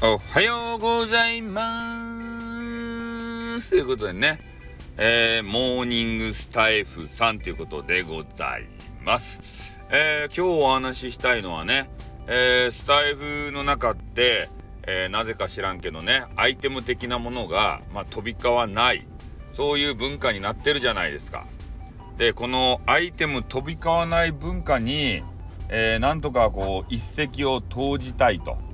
おはようございますということでね、えー、モーニングスタイフさんということでございます。えー、今日お話ししたいのはね、えー、スタイフの中って、え、なぜか知らんけどね、アイテム的なものが、まあ、飛び交わない、そういう文化になってるじゃないですか。で、このアイテム飛び交わない文化に、えー、なんとかこう一石を投じたいと。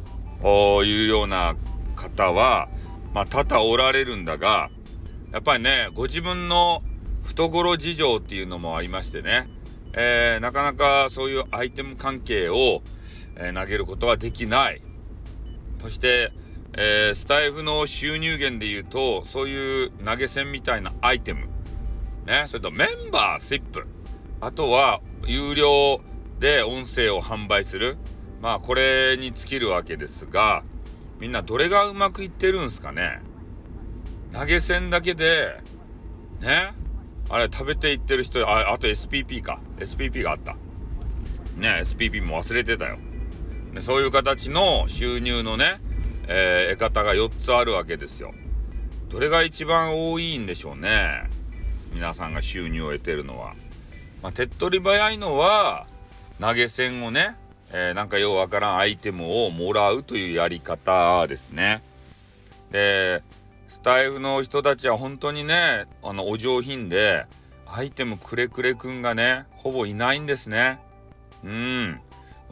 いうような方は、まあ、多々おられるんだがやっぱりねご自分の懐事情っていうのもありましてね、えー、なかなかそういうアイテム関係を、えー、投げることはできない。そして、えー、スタイフの収入源でいうとそういう投げ銭みたいなアイテム。ねそれとメンバーシップ。あとは有料で音声を販売する。まあこれに尽きるわけですがみんなどれがうまくいってるんすかね？投げ銭だけでね？あれ食べていってる人ああと SPP か。SPP があった。ね SPP も忘れてたよ。でそういう形の収入のね、えー、得方が4つあるわけですよ。どれが一番多いんでしょうね？皆さんが収入を得てるのは。まあ、手っ取り早いのは投げ銭をねえー、なんかようわからんアイテムをもらうというやり方ですね。でスタイフの人たちは本当にねあのお上品でアイテムくれくれくんがねほぼいないんですね。うん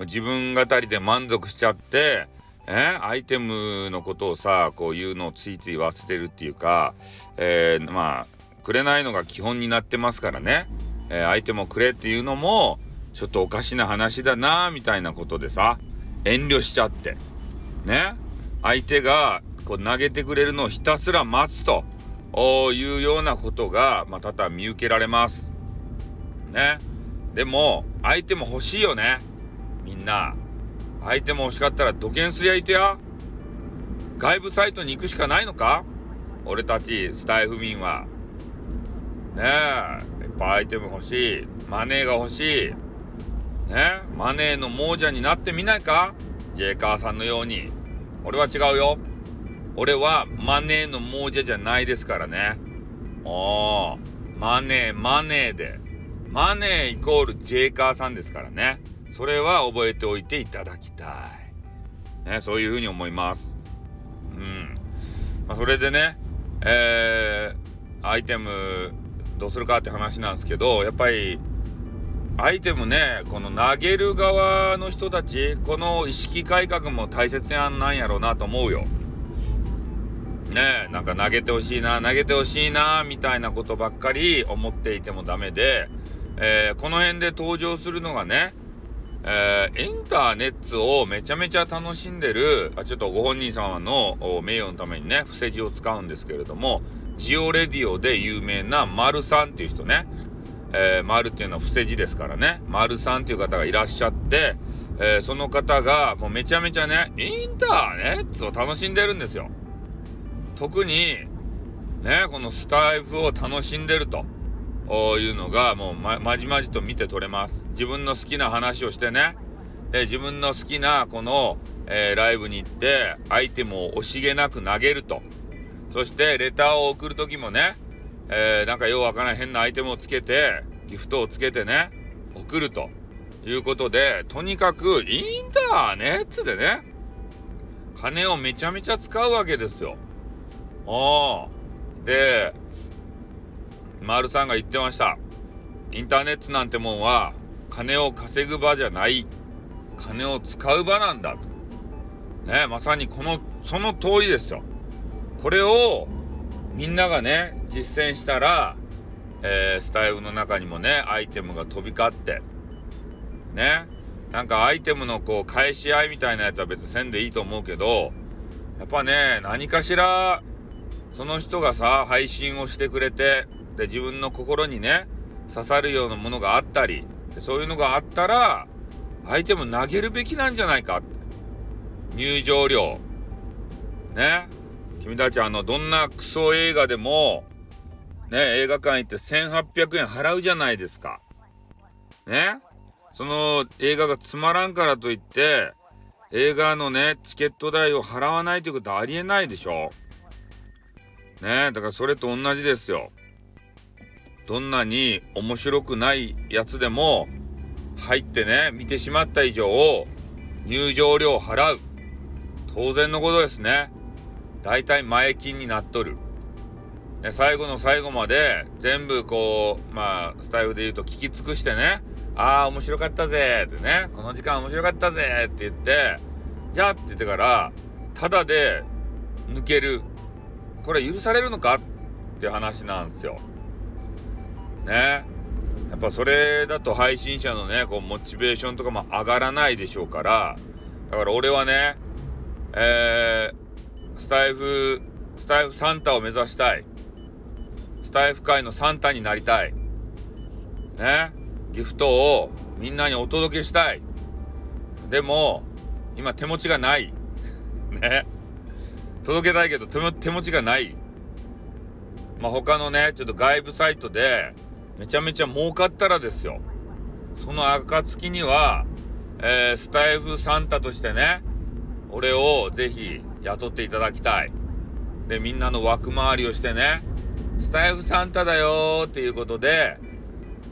自分語りで満足しちゃってえアイテムのことをさこう言うのをついつい忘れるっていうか、えー、まあくれないのが基本になってますからね、えー、アイテムをくれっていうのもちょっとおかしな話だなみたいなことでさ遠慮しちゃってね相手がこう投げてくれるのをひたすら待つというようなことが、まあ、多々見受けられます。ね。でも相手も欲しいよねみんな。相手も欲しかったら土下すりゃいてや。外部サイトに行くしかないのか？俺たちスタイフ民は。ねえいっぱアイテム欲しいマネーが欲しいねマネーの亡者になってみないか？ジェイカーさんのように。俺は違うよ。俺はマネーの亡者じゃないですからね。おー、マネー、マネーで。マネーイコールジェイカーさんですからね。それは覚えておいていただきたい。ね、そういうふうに思います。うん。まあ、それでね、えー、アイテムどうするかって話なんですけど、やっぱりアイテムねこの投げる側の人たちこの意識改革も大切やんなんやろうなと思うよ。ねなんか投げてほしいな投げてほしいなみたいなことばっかり思っていてもダメで、えー、この辺で登場するのがね、えー、インターネットをめちゃめちゃ楽しんでるあちょっとご本人様の名誉のためにね伏せ字を使うんですけれどもジオレディオで有名な丸さんっていう人ねえー、丸っていうのは伏せ字ですからね、丸さんっていう方がいらっしゃって、えー、その方がもうめちゃめちゃね、インターネットを楽しんでるんですよ。特に、ね、このスタイフを楽しんでるというのがもうま、まじまじと見て取れます。自分の好きな話をしてね、で自分の好きなこの、えー、ライブに行ってアイテムを惜しげなく投げると。そしてレターを送る時もね、えー、なんかようわからん変なアイテムをつけて、ギフトをつけてね、送るということで、とにかくインターネットでね、金をめちゃめちゃ使うわけですよ。ああ。で、丸さんが言ってました。インターネットなんてもんは、金を稼ぐ場じゃない。金を使う場なんだと。ね、まさにこの、その通りですよ。これを、みんながね、実践したら、えー、スタイルの中にもね、アイテムが飛び交って、ね、なんかアイテムのこう、返し合いみたいなやつは別にせんでいいと思うけど、やっぱね、何かしら、その人がさ、配信をしてくれて、で、自分の心にね、刺さるようなものがあったり、そういうのがあったら、アイテム投げるべきなんじゃないかって。入場料。ね。君たちあのどんなクソ映画でもね映画館行って1800円払うじゃないですか。ね？その映画がつまらんからといって、映画のね、チケット代を払わないということはありえないでしょ。ね？だからそれと同じですよ。どんなに面白くないやつでも、入ってね、見てしまった以上、入場料を払う。当然のことですね。大体前金になっとる。ね、最後の最後まで全部こう、まあ、スタイルで言うと聞き尽くしてね、ああ、面白かったぜってね、この時間面白かったぜって言って、じゃあって言ってから、ただで抜ける。これ許されるのか？って話なんですよ。ね。やっぱそれだと配信者のね、こう、モチベーションとかも上がらないでしょうから、だから俺はね、えー、スタイフ、スタイフサンタを目指したい。スタイフ界のサンタになりたい。ね？ギフトをみんなにお届けしたい。でも、今手持ちがない。ね？届けたいけど手持ちがない。まあ、他のね、ちょっと外部サイトでめちゃめちゃ儲かったらですよ。その暁には、えー、スタイフサンタとしてね、俺をぜひ雇っていただきたい。で、みんなの枠回りをしてね、スタイフサンタだよっていうことで、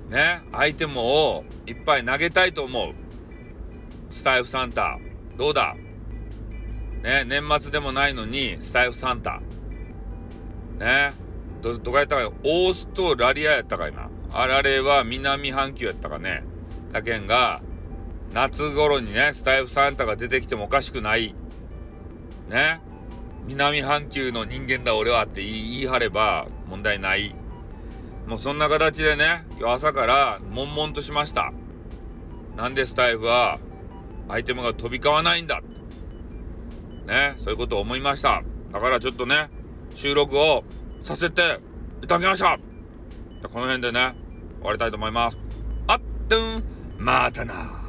ね、アイテムをいっぱい投げたいと思う。スタイフサンタ。どうだ？ね、年末でもないのに、スタイフサンタ。ね、ど、どこやったかオーストラリアやったかいな。あられは南半球やったかね。だけんが、夏頃にね、スタイフサンタが出てきてもおかしくない。ね。南半球の人間だ俺はって言い張れば問題ない。もうそんな形でね、今日朝から悶々としました。なんでスタイフはアイテムが飛び交わないんだ。ね、そういうことを思いました。だからちょっとね、収録をさせていただきました。この辺でね、終わりたいと思います。あっ、とん、またな。